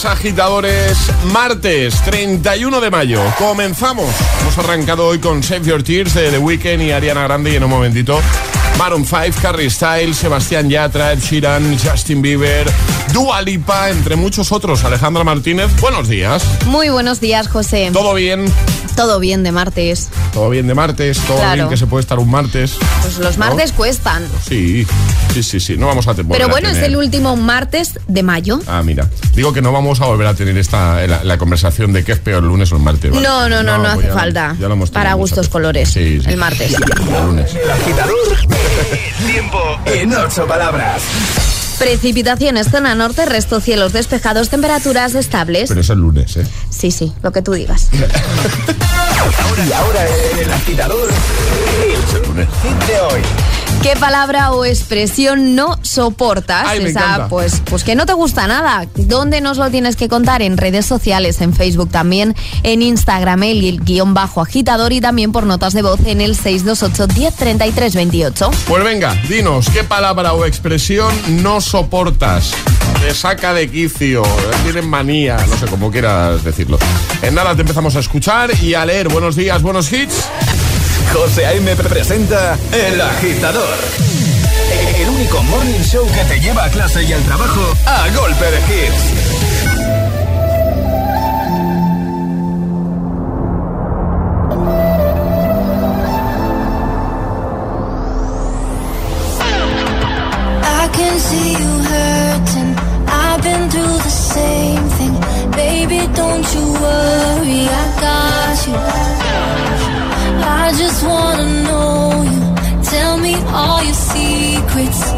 Días, agitadores. Martes 31 de mayo. Comenzamos. Hemos arrancado hoy con Save Your Tears de The Weeknd y Ariana Grande. Y en un momentito, Maroon 5, Carrie Styles, Sebastián Yatra, Ed Sheeran, Justin Bieber, Dua Lipa, entre muchos otros. Alejandra Martínez, buenos días. Muy buenos días, José. ¿Todo bien? Todo bien de martes. ¿Todo bien de martes? ¿Todo Claro. bien que se puede estar un martes? Pues los martes cuestan. Sí, sí, sí, sí. No vamos a Pero a bueno, es el último martes de mayo. Ah, mira. Digo que no vamos a volver a tener esta la, la conversación de qué es peor, el lunes o el martes. ¿vale? No, no, no, no, pues hace ya- falta. ya lo hemos tenido Para gustos colores. Sí, sí. El martes. El lunes. El agitador. El tiempo en ocho palabras. Precipitaciones, zona norte, resto cielos despejados, temperaturas estables. Pero es el lunes, ¿eh? Sí, sí, lo que tú digas. Y ahora el agitador. El lunes. de hoy. ¿Qué palabra o expresión no soportas? Ay, Esa, pues, pues que no te gusta nada. ¿Dónde nos lo tienes que contar? En redes sociales, en Facebook también, en Instagram, el guion bajo agitador y también por notas de voz en el 628 1033 28. Pues venga, dinos, ¿qué palabra o expresión no soportas? Te saca de quicio, tienes manía, no sé cómo quieras decirlo. En nada te empezamos a escuchar y a leer. Buenos días, buenos hits. José A.M. presenta El Agitador. El único morning show que te lleva a clase y al trabajo a golpe de hits. see you hurting. I've been through the same thing. Baby, don't you worry, I got you. I just wanna know you. Tell me all your secrets.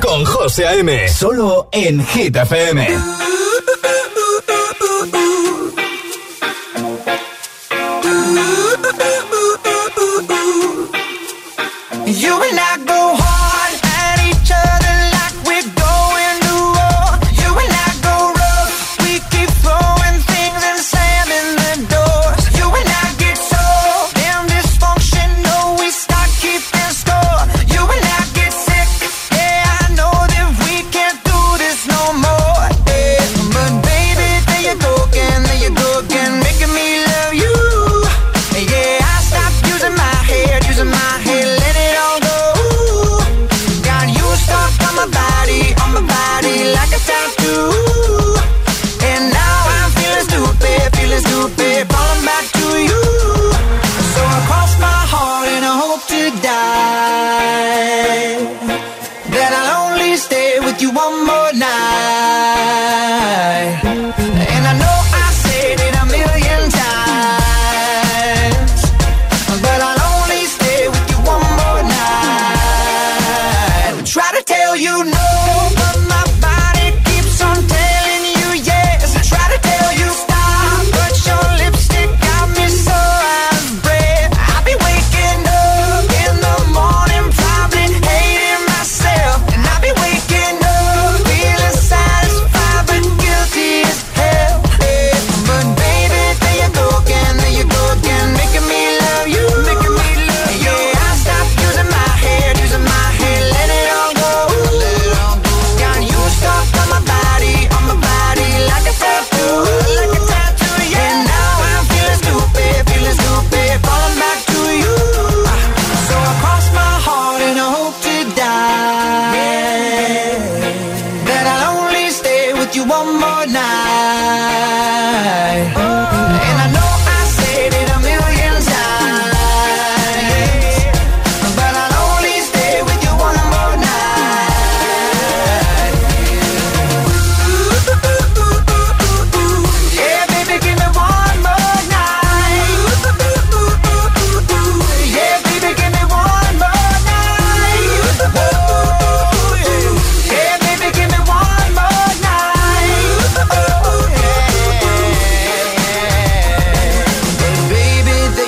con José A.M. Solo en Hit FM.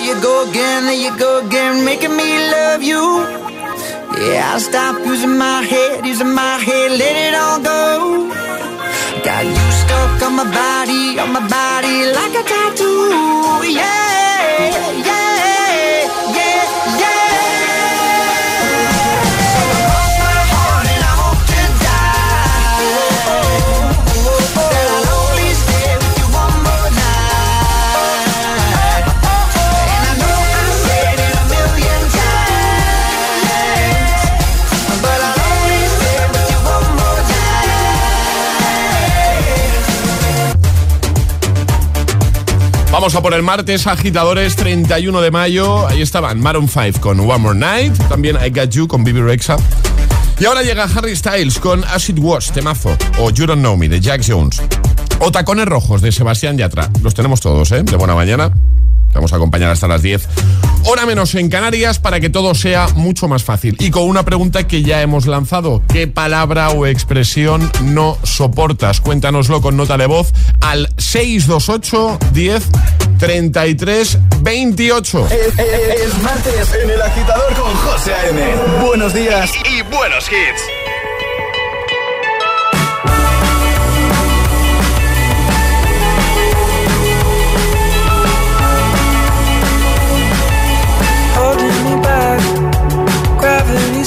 You go again, there you go again, making me love you. Yeah, I'll stop using my head, using my head, let it all go. Got you stuck on my body, on my body like a tattoo. Yeah, Vamos a por el martes, agitadores, 31 de mayo. Ahí estaban Maroon 5 con One More Night. También I Got You con Bibi Rexa. Y ahora llega Harry Styles con Acid Wash, temazo. O You Don't Know Me, de Jack Jones. O Tacones Rojos, de Sebastián Yatra. Los tenemos todos, ¿eh? De buena mañana. Te Vamos a acompañar hasta las 10. Hora menos en Canarias para que todo sea mucho más fácil. Y con una pregunta que ya hemos lanzado. ¿Qué palabra o expresión no soportas? Cuéntanoslo con nota de voz al 628 10 33 28. Es, es martes en el agitador con José A.M. Buenos días y, y buenos hits.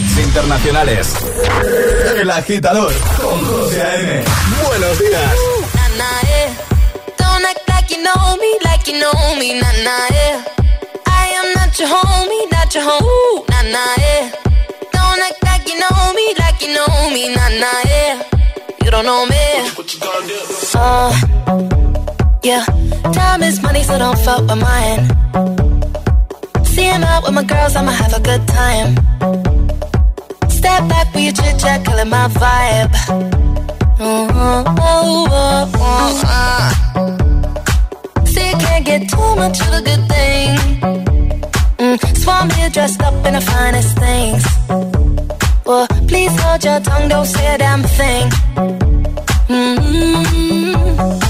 hits internacionales. El agitador con José A.M. Buenos días. Nah, nah, yeah. Don't act like you know me, like you know me, nah, nah, yeah. I am not your homie, not your Ooh, nah, nah, yeah. Don't act like you know me, like you know me, nah, nah, yeah. You don't know me. Uh, yeah. Time is money, so don't fuck with mine. See him out with my girls, I'ma have a good time. Step back with your chit chat, killing my vibe. Oh, oh, oh, oh, uh. See, can't get too much of a good thing. Mm, Swan here dressed up in the finest things. Well, please hold your tongue, don't say a damn thing. Mm-hmm.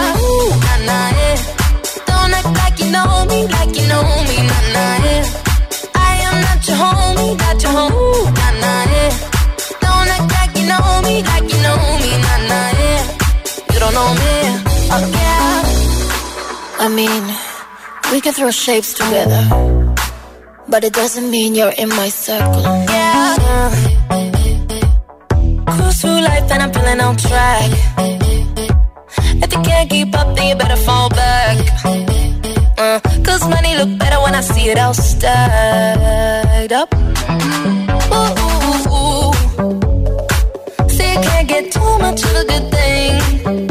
I mean, we can throw shapes together, but it doesn't mean you're in my circle. Yeah. Cruise through life and I'm feeling on track. If you can't keep up, then you better fall back. Uh, Cause money look better when I see it all stacked up. Ooh, ooh, ooh. See, you can't get too much of a good thing.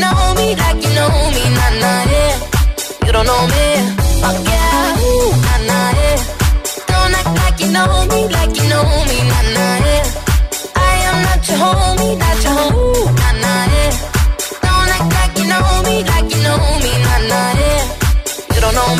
know me, like you know me, nah, nah, yeah. You don't know me, oh yeah, Ooh, nah, nah, yeah. Don't act like you know me, like you know me, nah, nah, yeah. I am not your homie, not your homie, nah, nah, yeah. Don't act like you know me, like you know me, nah, nah, yeah. You don't know me,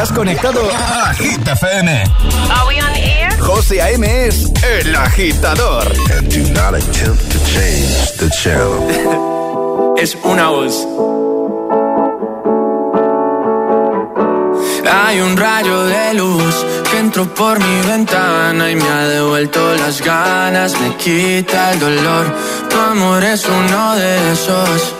Estás conectado a Hit FM. Are we on air? José A.M. es el agitador. And do not attempt to change the channel. es una voz. Hay un rayo de luz que entró por mi ventana y me ha devuelto las ganas, me quita el dolor. Tu amor es uno de esos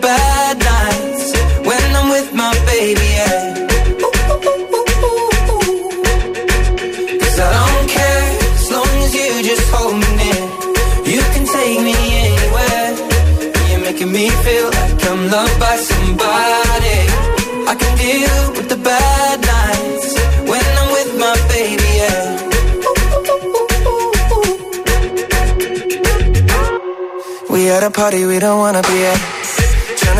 bad nights when I'm with my baby, yeah. Cause I don't care as long as you just hold me near. You can take me anywhere. You're making me feel like I'm loved by somebody. I can deal with the bad nights when I'm with my baby, yeah. We at a party we don't wanna be at.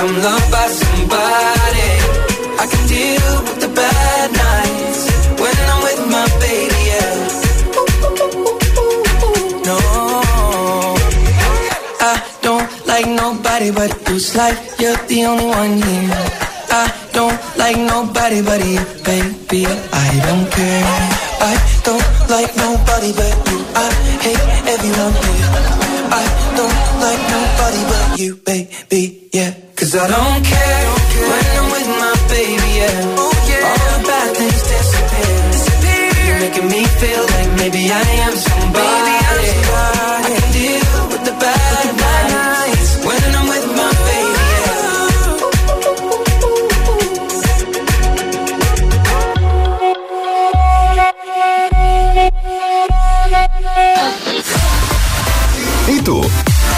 I'm loved by somebody. I can deal with the bad nights when I'm with my baby, yeah. No, I don't like nobody but you. Like you're the only one here. I don't like nobody but you, baby. I don't care. I don't like nobody but you. I hate everyone here. I don't like nobody but you, baby. Yeah, cause I don't care when I'm with my baby. Yeah, oh, All the bad things disappear. You're making me feel like maybe I am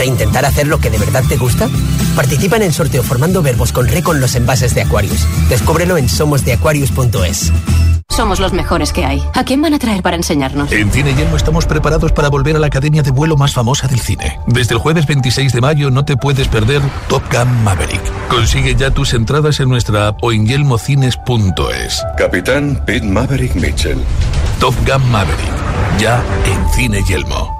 ¿Reintentar hacer lo que de verdad te gusta? Participa en el sorteo formando verbos con re con los envases de Aquarius. Descúbrelo en somosdeaquarius.es. Somos los mejores que hay. ¿A quién van a traer para enseñarnos? En Cine Yelmo estamos preparados para volver a la academia de vuelo más famosa del cine. Desde el jueves 26 de mayo no te puedes perder Top Gun Maverick. Consigue ya tus entradas en nuestra app o en yelmocines.es. Capitán Pete Maverick Mitchell. Top Gun Maverick. Ya en Cine Yelmo.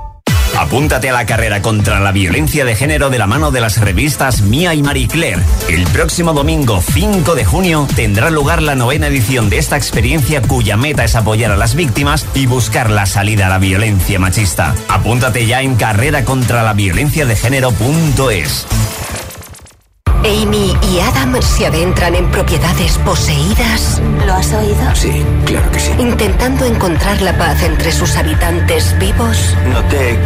Apúntate a la carrera contra la violencia de género de la mano de las revistas Mía y Marie Claire. El próximo domingo 5 de junio tendrá lugar la novena edición de esta experiencia cuya meta es apoyar a las víctimas y buscar la salida a la violencia machista. Apúntate ya en carrera Amy y Adam se adentran en propiedades poseídas. ¿Lo has oído? Sí, claro que sí. Intentando encontrar la paz entre sus habitantes vivos. Noté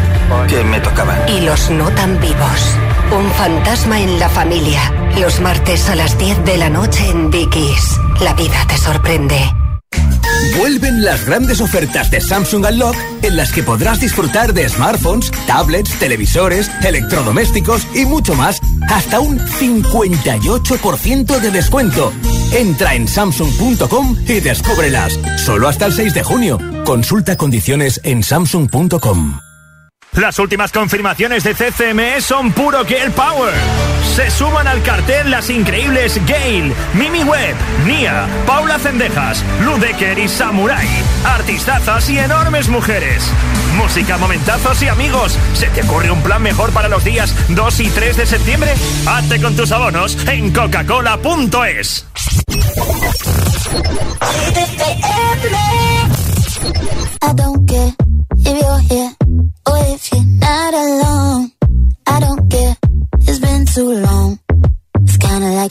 que me tocaban. Y los no tan vivos. Un fantasma en la familia. Los martes a las 10 de la noche en Dickies. La vida te sorprende. Vuelven las grandes ofertas de Samsung Unlock en las que podrás disfrutar de smartphones, tablets, televisores, electrodomésticos y mucho más hasta un 58% de descuento. Entra en samsung.com y descúbrelas. Solo hasta el 6 de junio. Consulta condiciones en samsung.com. Las últimas confirmaciones de CCME son puro Girl Power. Se suman al cartel las increíbles Gail, Mimi Webb, Nia, Paula Cendejas, Ludecker y Samurai. Artistazas y enormes mujeres. Música, momentazos y amigos. ¿Se te ocurre un plan mejor para los días 2 y 3 de septiembre? Hazte con tus abonos en coca-cola.es.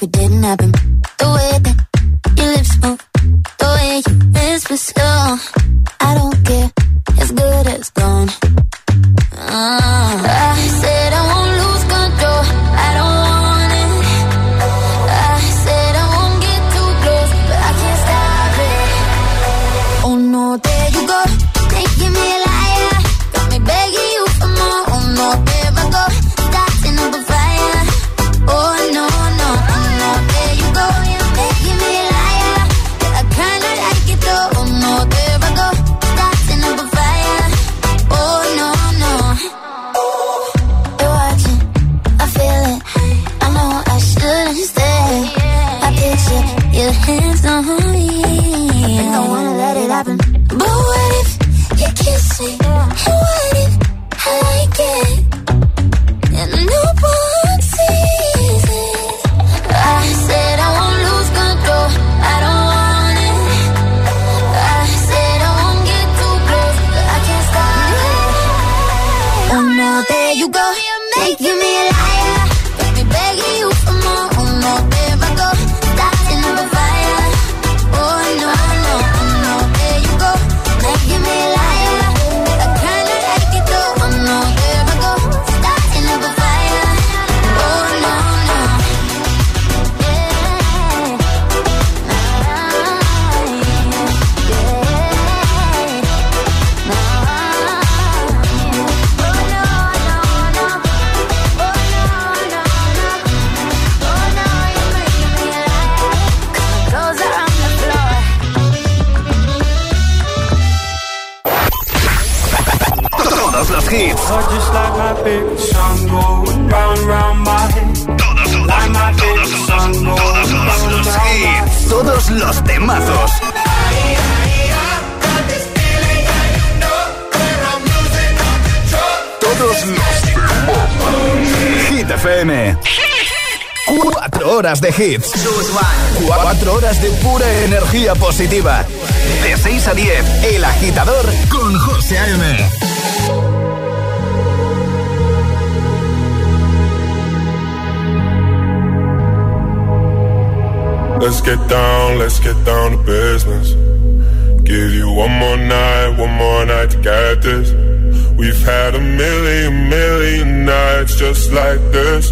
it didn't happen. Horas de hits. Cuatro horas de pura energía positiva. De 6 a 10, El Agitador con José A.M. Let's get down, let's get down to business. Give you one more night, one more night to get this. We've had a million, million nights just like this.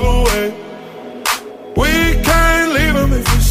We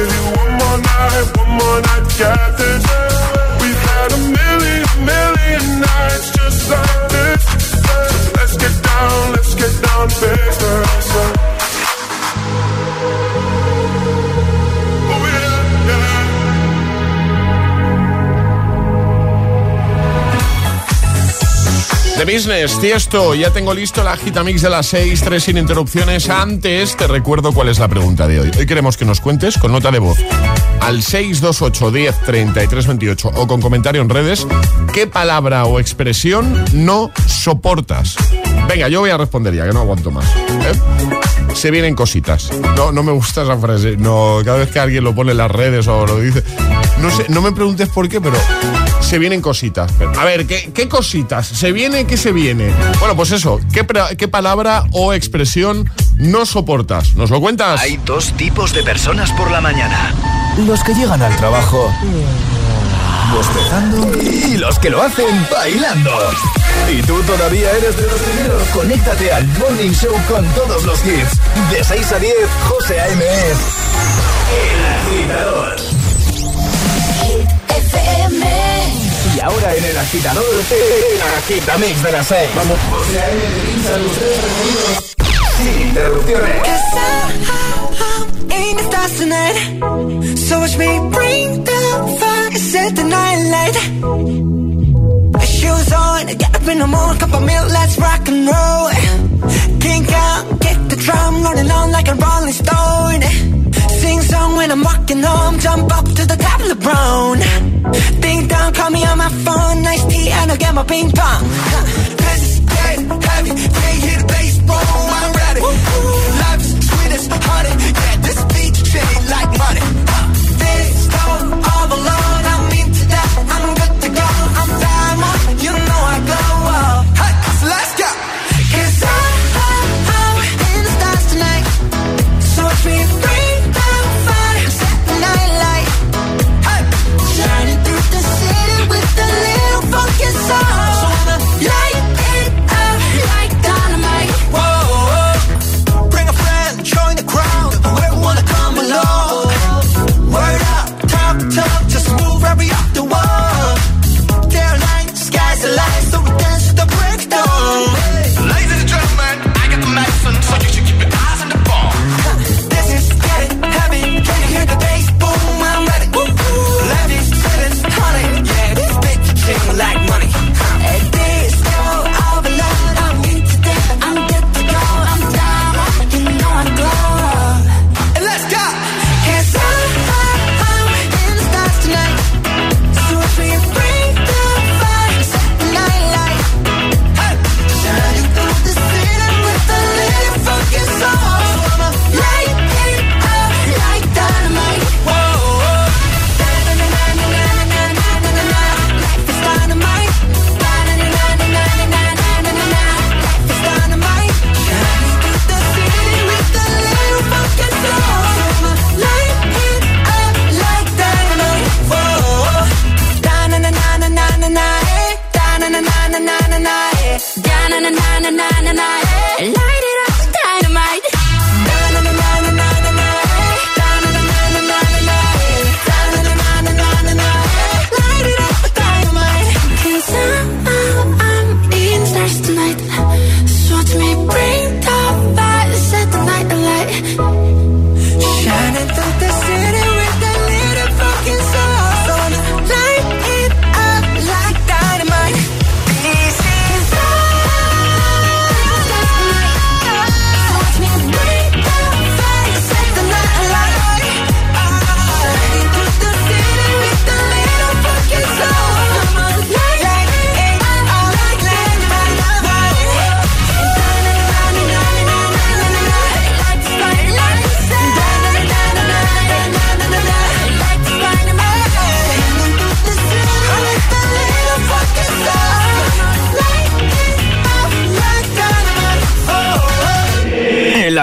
Give you one more night, one more night this. We've had a million, million nights just like this. Let's get down, let's get down to. The Business, Tiesto, ya tengo listo la Gitamix de las 6, 3 sin interrupciones. Antes te recuerdo cuál es la pregunta de hoy. Hoy queremos que nos cuentes con nota de voz al 628 10 33 28 o con comentario en redes qué palabra o expresión no soportas. Venga, yo voy a responder ya, que no aguanto más. ¿eh? Se vienen cositas. No, no me gusta esa frase. No, cada vez que alguien lo pone en las redes o lo dice. No sé, no me preguntes por qué, pero se vienen cositas. A ver, ¿qué, cositas? ¿Se viene? ¿Qué se viene? Bueno, pues eso, ¿qué, ¿qué palabra o expresión no soportas? ¿Nos lo cuentas? Hay dos tipos de personas por la mañana. Los que llegan al trabajo bostezando y los que lo hacen bailando. ¿Y tú todavía eres de los primeros? Conéctate al Morning Show con todos los hits. De 6 a 10, José A.M. El agitador. Y ahora en el agitador, el agitamix de las 6. Vamos. José A.M. Sin interrupciones. in the stars tonight. So watch me bring the fire, set the night light. Shoes on, get up in the morning, cup of milk, let's rock and roll. Kink out, get the drum rolling on like a rolling stone sing song when I'm walking home. Jump up to the top of the brown. Ding dong, call me on my phone. Nice tea, and I'll get my ping pong. This is dead heavy. Can't hear the bass, boom, I'm ready. Life's sweet as honey. Yeah, this beat shit like money.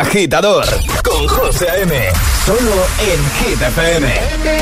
agitador con José M. Solo en Hit FM.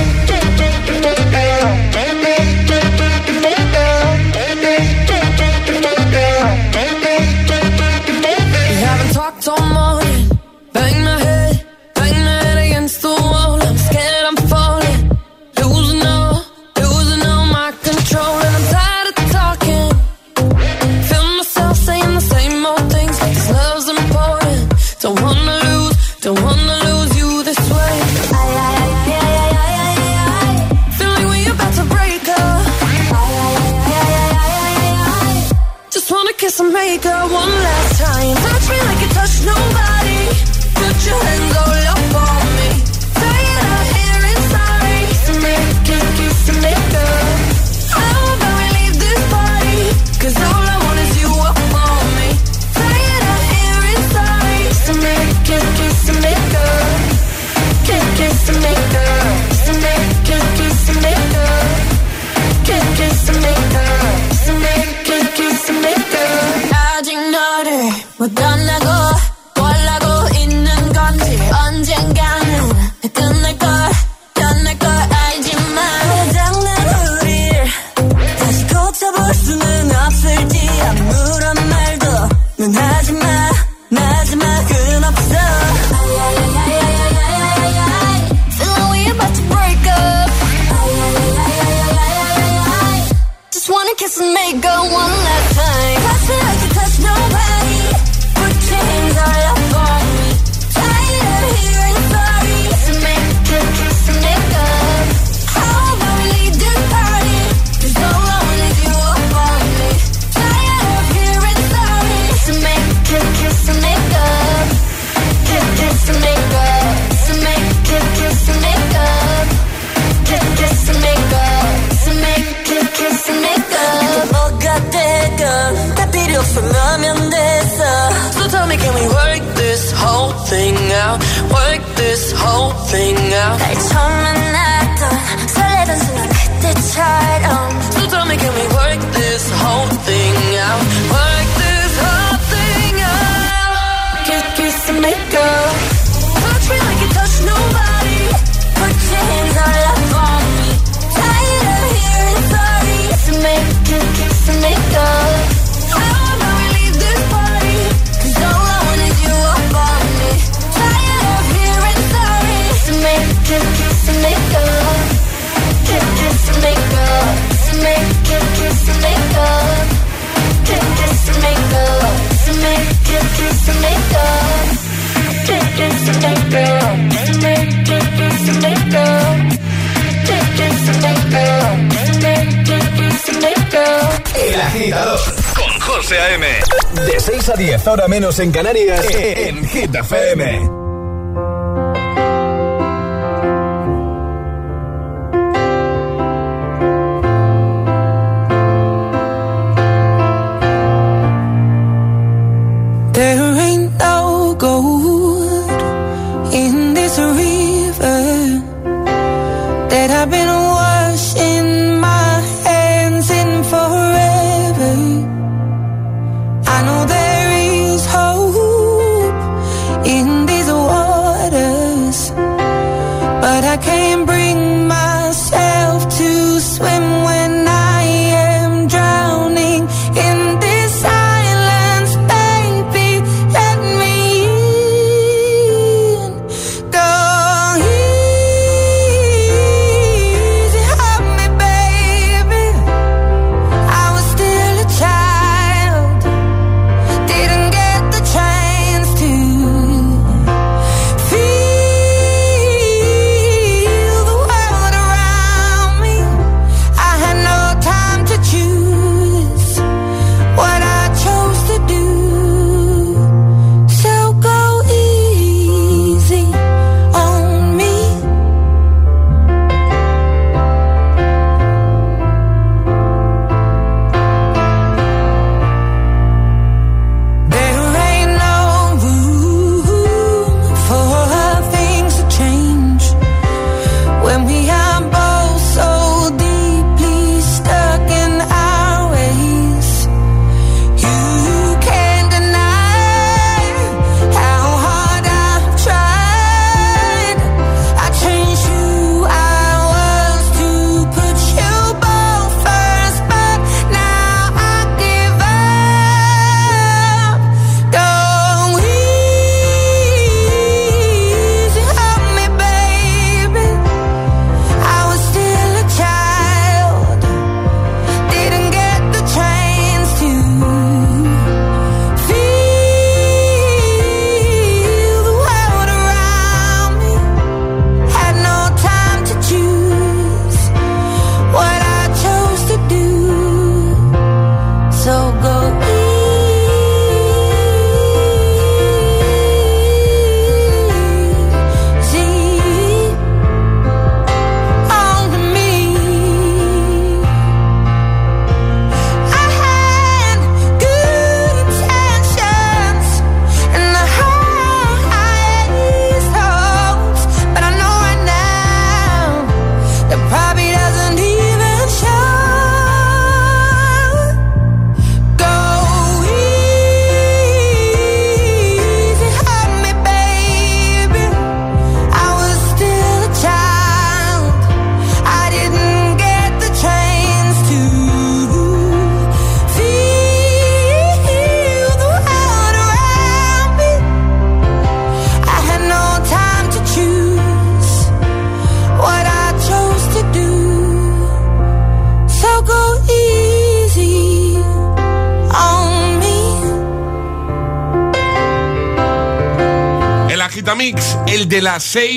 menos en Canarias, en Hit FM.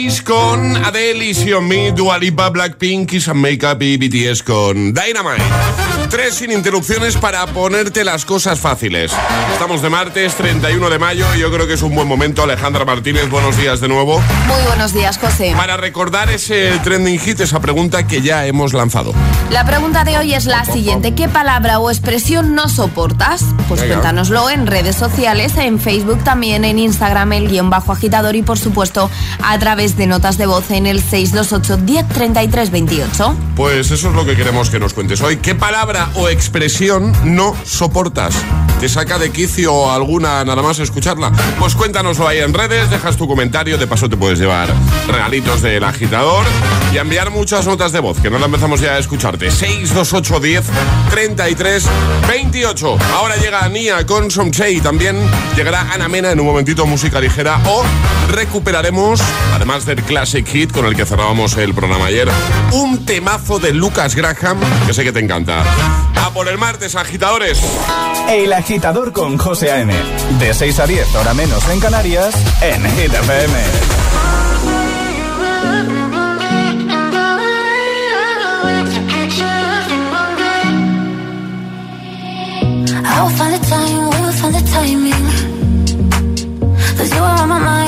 6 con Adele, Easy on Me, Dua Lipa, Blackpink, Kiss and Makeup y BTS con Dynamite. Tres sin interrupciones para ponerte las cosas fáciles. Estamos de martes 31 de mayo y yo creo que es un buen momento. Alejandra Martínez, buenos días de nuevo. Muy buenos días, José. Para recordar ese trending hit, esa pregunta que ya hemos lanzado. La pregunta de hoy es la siguiente. ¿Qué palabra o expresión no soportas? Pues Venga. cuéntanoslo en redes sociales, en Facebook también, en Instagram, el guion bajo agitador y por supuesto a través de notas de voz en el 628 1033 28. Pues eso es lo que queremos que nos cuentes hoy. ¿Qué palabra o expresión no soportas? ¿Te saca de quicio alguna nada más escucharla? Pues cuéntanoslo ahí en redes, dejas tu comentario, de paso te puedes llevar regalitos del agitador y enviar muchas notas de voz, que no la empezamos ya a escucharte. 628 10 33 28. Ahora llega Nia con Somche y también llegará Ana Mena en un momentito música ligera o recuperaremos, además del Classic Hit con el que cerrábamos el programa ayer, un temazo de Lucas Graham que sé que te encanta. A por el martes, agitadores. El agitador con José A.M. De 6 a 10, hora menos en Canarias, en Hit FM. I will find the time, we will find the timing. Cause you are on my mind,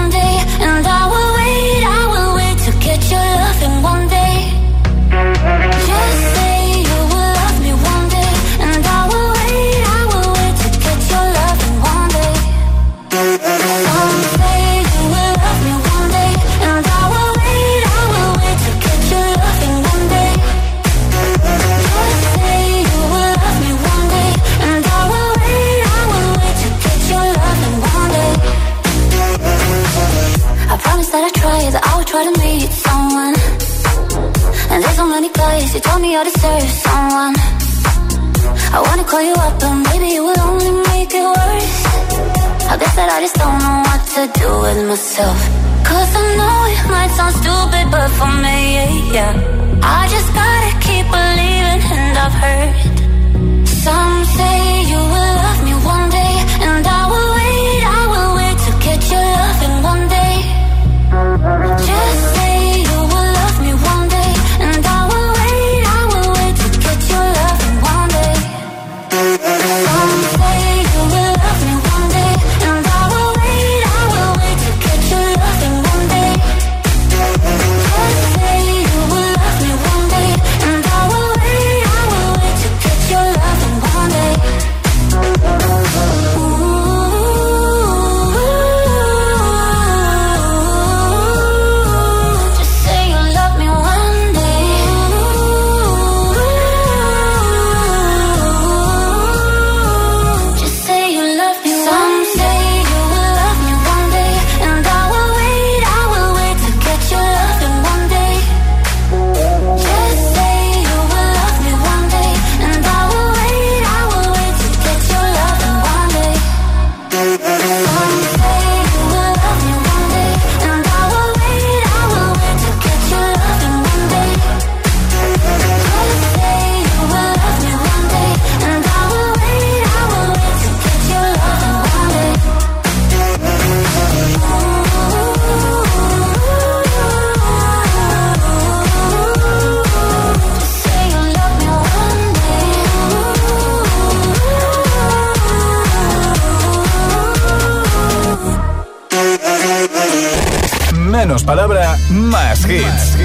más hits.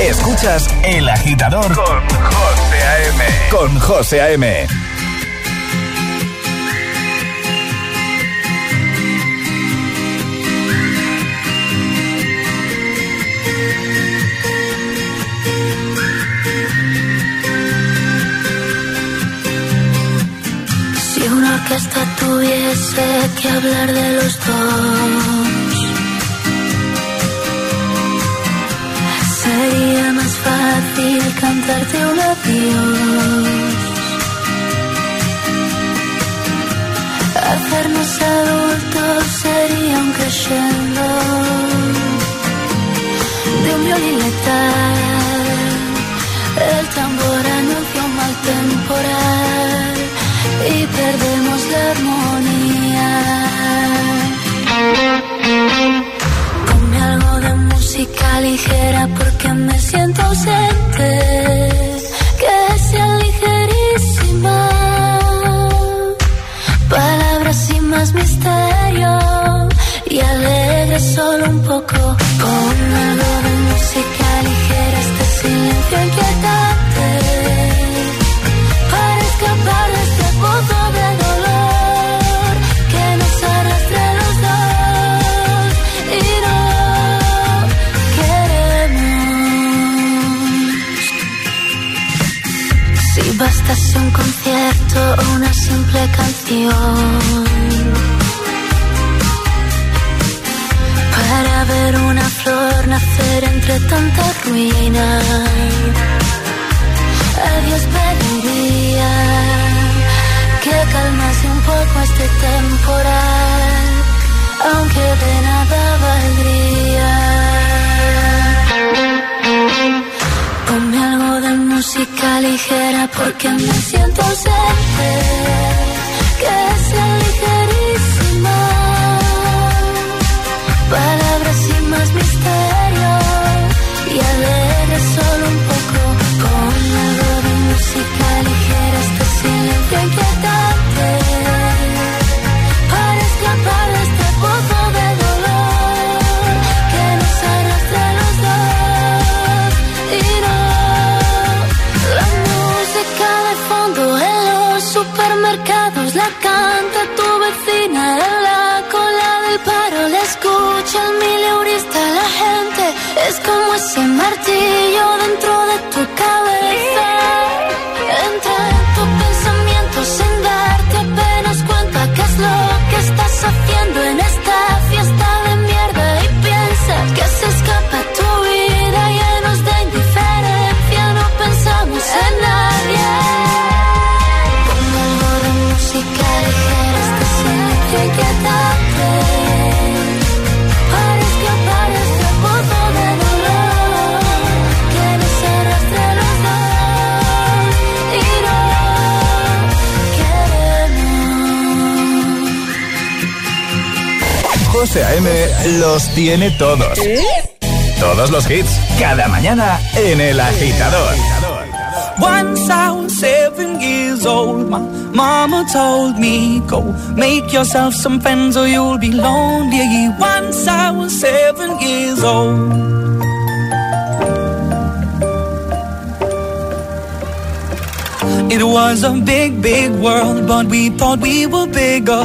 Escuchas El Agitador con José A.M. Con José A.M. Si una orquesta tuviese que hablar de los dos, sería más fácil cantarte un adiós. Hacernos adultos sería un crescendo de un violín letal. El tambor anuncia un mal temporal y perdemos la armonía. Ponme algo de música ligera porque me siento ausente. Que sea ligerísima. Palabras sin más misterio y alegre solo un poco. Con una simple canción para ver una flor nacer entre tanta ruina. A Dios pediría que calmase un poco este temporal, aunque de nada valdría. Ponme algo música ligera porque me siento ausente, que sea ligerísima. Palabras sin más misterio y alegre solo un poco con algo de música ligera este silencio inquietante ese martillo dentro José A.M. los tiene todos. Todos los hits, cada mañana en El Agitador. Once I was seven years old, my mama told me, Go make yourself some friends or you'll be lonely. Once I was seven years old. It was a big, big world, but we thought we were bigger.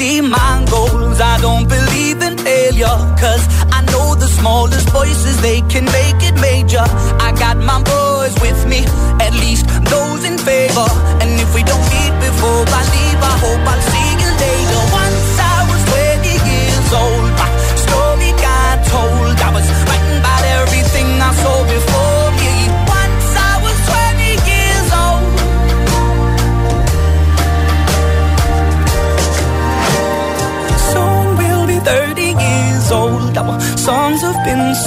See my goals. I don't believe in failure. Cause I know the smallest voices, they can make it major. I got my boys with me, at least those in favor. And if we don't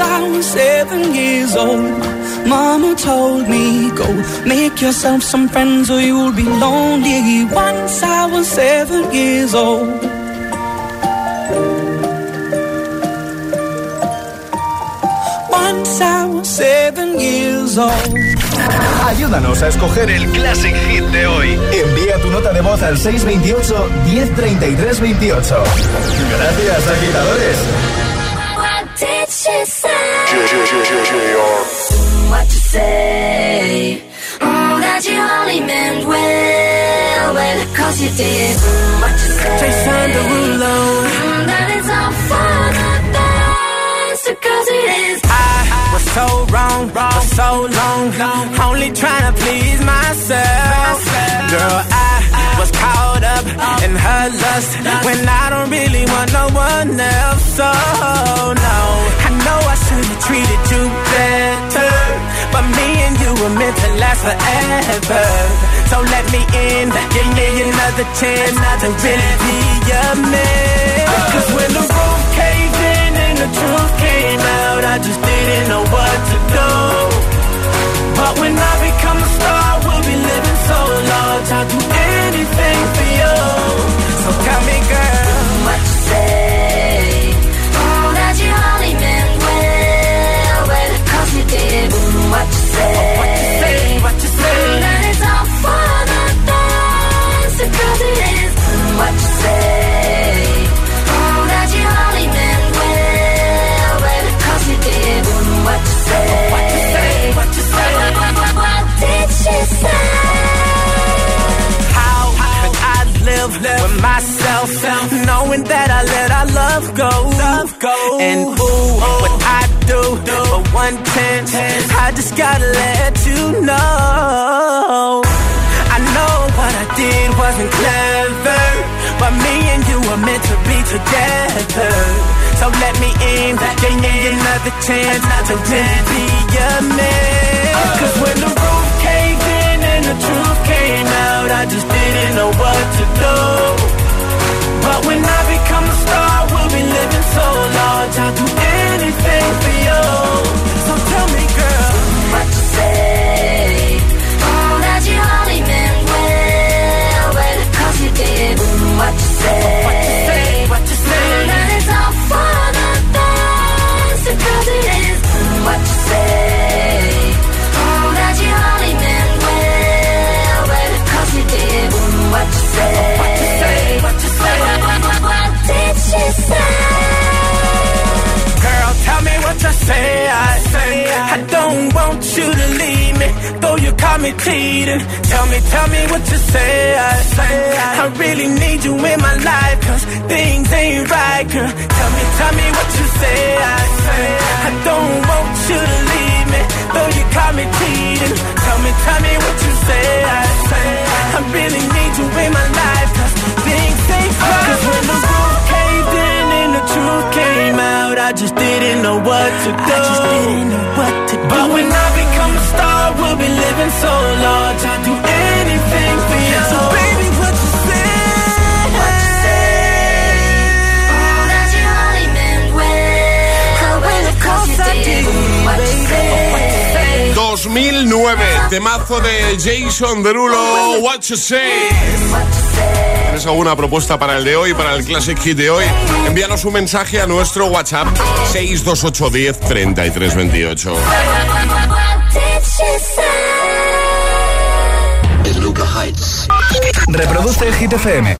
I was seven years old. Mama told me, go make yourself some friends or you'll be lonely. Once I was seven years old. Once I was seven years old. Ayúdanos a escoger el Classic Hit de hoy. Envía tu nota de voz al 628 1033 28. Gracias, agitadores. What say? What you say? Oh, that you only meant well, well, cause you did. Mm, what you say? Jason Derulo. Mm, that it's all for so wrong for so long, only trying to please myself. Girl, I was caught up in her lust when I don't really want no one else. So no, I know I should have treated you better, but me and you were meant to last forever. So let me in, give me another chance to really be your man. Cause when the roof caved in and the truth came out, I just didn't know what to do. But when I become a star, we'll be living so large. I'll do anything for you. So tell me, girl, what you say? Oh, that you only meant well, cause you did. What you say? what you say, I live with myself, knowing that I let our love go? And ooh, what I do for one chance, I just gotta let you know. I know what I did wasn't clever, but me and you were meant to be together. So let me in, give me another chance to really be your man. Cause Tell me, what you say. I I really need you in my life, cause things ain't right, girl. Tell me, tell me what you say. I I don't want you to leave me, though you call me cheating. Tell me, tell me what you say. I say I really need you in my life, cause things ain't right. Cause when the roof caved in and the truth came out, I just didn't know what to do. I just didn't know what to do. But when I become a star, we'll be living so large. I'll 2009, temazo de Jason Derulo, What You Say. ¿Tienes alguna propuesta para el de hoy, para el Classic Hit de hoy? Envíanos un mensaje a nuestro WhatsApp 628 10 33 28. What did she say? Reproduce el Hit FM.